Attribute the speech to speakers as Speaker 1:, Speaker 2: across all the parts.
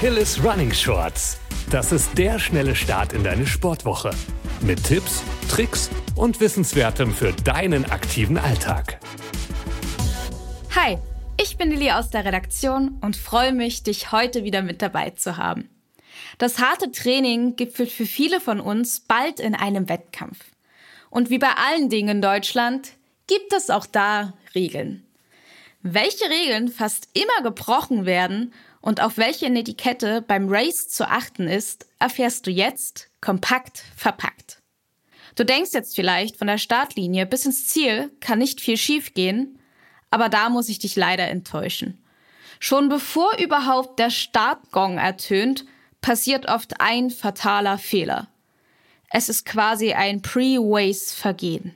Speaker 1: Achilles Running Shorts. Das ist der schnelle Start in deine Sportwoche. Mit Tipps, Tricks und Wissenswertem für deinen aktiven Alltag.
Speaker 2: Hi, ich bin Lili aus der Redaktion und freue mich, dich heute wieder mit dabei zu haben. Das harte Training gipfelt für viele von uns bald in einem Wettkampf. Und wie bei allen Dingen in Deutschland gibt es auch da Regeln. Welche Regeln fast immer gebrochen werden und auf welche Etikette beim Race zu achten ist, erfährst du jetzt kompakt verpackt. Du denkst jetzt vielleicht, von der Startlinie bis ins Ziel kann nicht viel schiefgehen, aber da muss ich dich leider enttäuschen. Schon bevor überhaupt der Startgong ertönt, passiert oft ein fataler Fehler. Es ist quasi ein Pre-Race-Vergehen.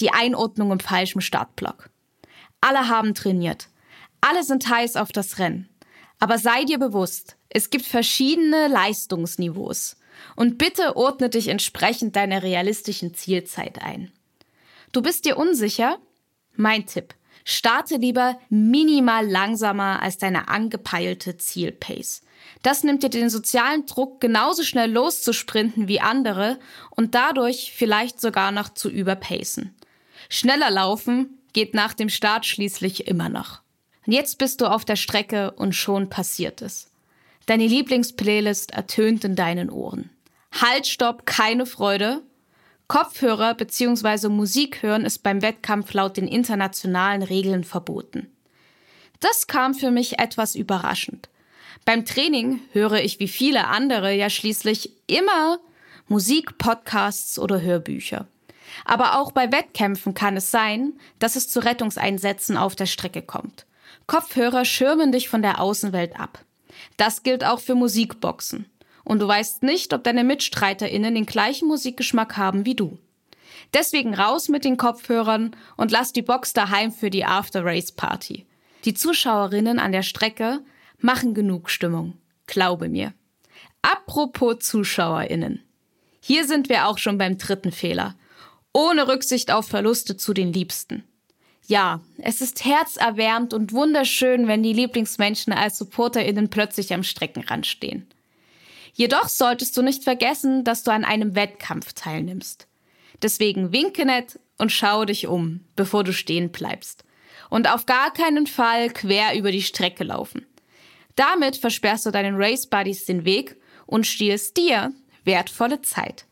Speaker 2: Die Einordnung im falschen Startblock. Alle haben trainiert. Alle sind heiß auf das Rennen. Aber sei dir bewusst, es gibt verschiedene Leistungsniveaus. Und bitte ordne dich entsprechend deiner realistischen Zielzeit ein. Du bist dir unsicher? Mein Tipp. Starte lieber minimal langsamer als deine angepeilte Zielpace. Das nimmt dir den sozialen Druck, genauso schnell loszusprinten wie andere und dadurch vielleicht sogar noch zu überpacen. Schneller laufen geht nach dem Start schließlich immer noch. Und jetzt bist du auf der Strecke und schon passiert es. Deine Lieblingsplaylist ertönt in deinen Ohren. Halt, stopp, keine Freude. Kopfhörer bzw. Musik hören ist beim Wettkampf laut den internationalen Regeln verboten. Das kam für mich etwas überraschend. Beim Training höre ich wie viele andere ja schließlich immer Musik, Podcasts oder Hörbücher. Aber auch bei Wettkämpfen kann es sein, dass es zu Rettungseinsätzen auf der Strecke kommt. Kopfhörer schirmen dich von der Außenwelt ab. Das gilt auch für Musikboxen. Und du weißt nicht, ob deine MitstreiterInnen den gleichen Musikgeschmack haben wie du. Deswegen raus mit den Kopfhörern und lass die Box daheim für die After-Race-Party. Die Zuschauerinnen an der Strecke machen genug Stimmung. Glaube mir. Apropos ZuschauerInnen. Hier sind wir auch schon beim dritten Fehler. Ohne Rücksicht auf Verluste zu den Liebsten. Ja, es ist herzerwärmend und wunderschön, wenn die Lieblingsmenschen als SupporterInnen plötzlich am Streckenrand stehen. Jedoch solltest du nicht vergessen, dass du an einem Wettkampf teilnimmst. Deswegen winke nett und schau dich um, bevor du stehen bleibst. Und auf gar keinen Fall quer über die Strecke laufen. Damit versperrst du deinen Race Buddies den Weg und stiehlst dir wertvolle Zeit.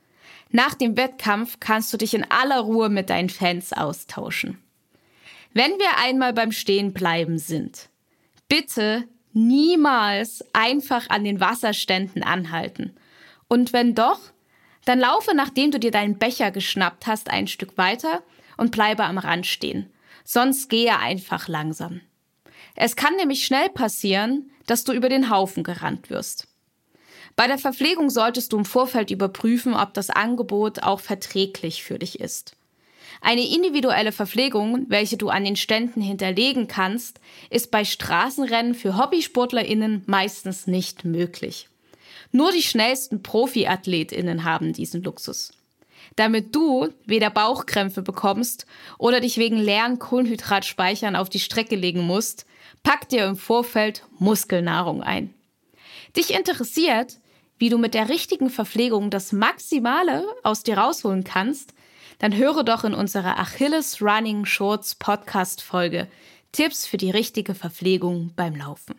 Speaker 2: Nach dem Wettkampf kannst du dich in aller Ruhe mit deinen Fans austauschen. Wenn wir einmal beim Stehenbleiben sind, bitte niemals einfach an den Wasserständen anhalten. Und wenn doch, dann laufe, nachdem du dir deinen Becher geschnappt hast, ein Stück weiter und bleibe am Rand stehen. Sonst gehe einfach langsam. Es kann nämlich schnell passieren, dass du über den Haufen gerannt wirst. Bei der Verpflegung solltest du im Vorfeld überprüfen, ob das Angebot auch verträglich für dich ist. Eine individuelle Verpflegung, welche du an den Ständen hinterlegen kannst, ist bei Straßenrennen für Hobbysportlerinnen meistens nicht möglich. Nur die schnellsten Profiathletinnen haben diesen Luxus. Damit du weder Bauchkrämpfe bekommst oder dich wegen leeren Kohlenhydratspeichern auf die Strecke legen musst, pack dir im Vorfeld Muskelnahrung ein. Dich interessiert, wie du mit der richtigen Verpflegung das Maximale aus dir rausholen kannst, dann höre doch in unserer Achilles Running Shorts Podcast Folge Tipps für die richtige Verpflegung beim Laufen.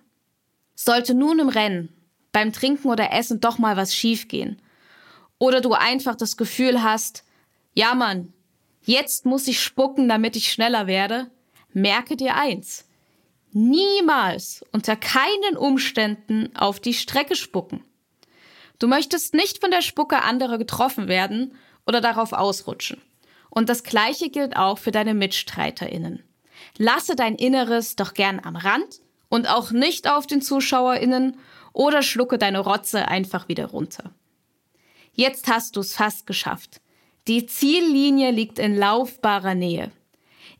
Speaker 2: Sollte nun im Rennen, beim Trinken oder Essen doch mal was schiefgehen oder du einfach das Gefühl hast, ja Mann, jetzt muss ich spucken, damit ich schneller werde, merke dir eins. Niemals, unter keinen Umständen auf die Strecke spucken. Du möchtest nicht von der Spucke anderer getroffen werden oder darauf ausrutschen. Und das Gleiche gilt auch für deine MitstreiterInnen. Lasse dein Inneres doch gern am Rand und auch nicht auf den ZuschauerInnen oder schlucke deine Rotze einfach wieder runter. Jetzt hast du es fast geschafft. Die Ziellinie liegt in laufbarer Nähe.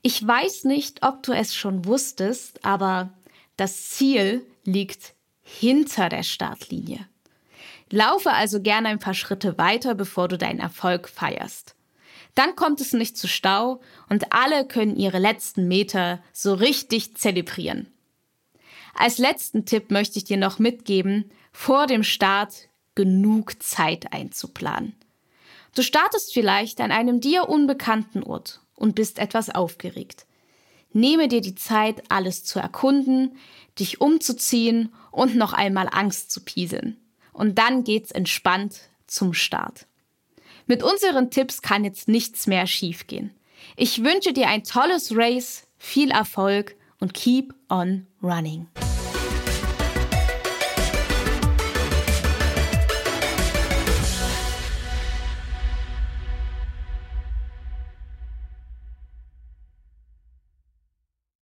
Speaker 2: Ich weiß nicht, ob du es schon wusstest, aber das Ziel liegt hinter der Startlinie. Laufe also gerne ein paar Schritte weiter, bevor du deinen Erfolg feierst. Dann kommt es nicht zu Stau und alle können ihre letzten Meter so richtig zelebrieren. Als letzten Tipp möchte ich dir noch mitgeben, vor dem Start genug Zeit einzuplanen. Du startest vielleicht an einem dir unbekannten Ort und bist etwas aufgeregt. Nehme dir die Zeit, alles zu erkunden, dich umzuziehen und noch einmal Angst zu pieseln. Und dann geht's entspannt zum Start. Mit unseren Tipps kann jetzt nichts mehr schiefgehen. Ich wünsche dir ein tolles Race, viel Erfolg und keep on running.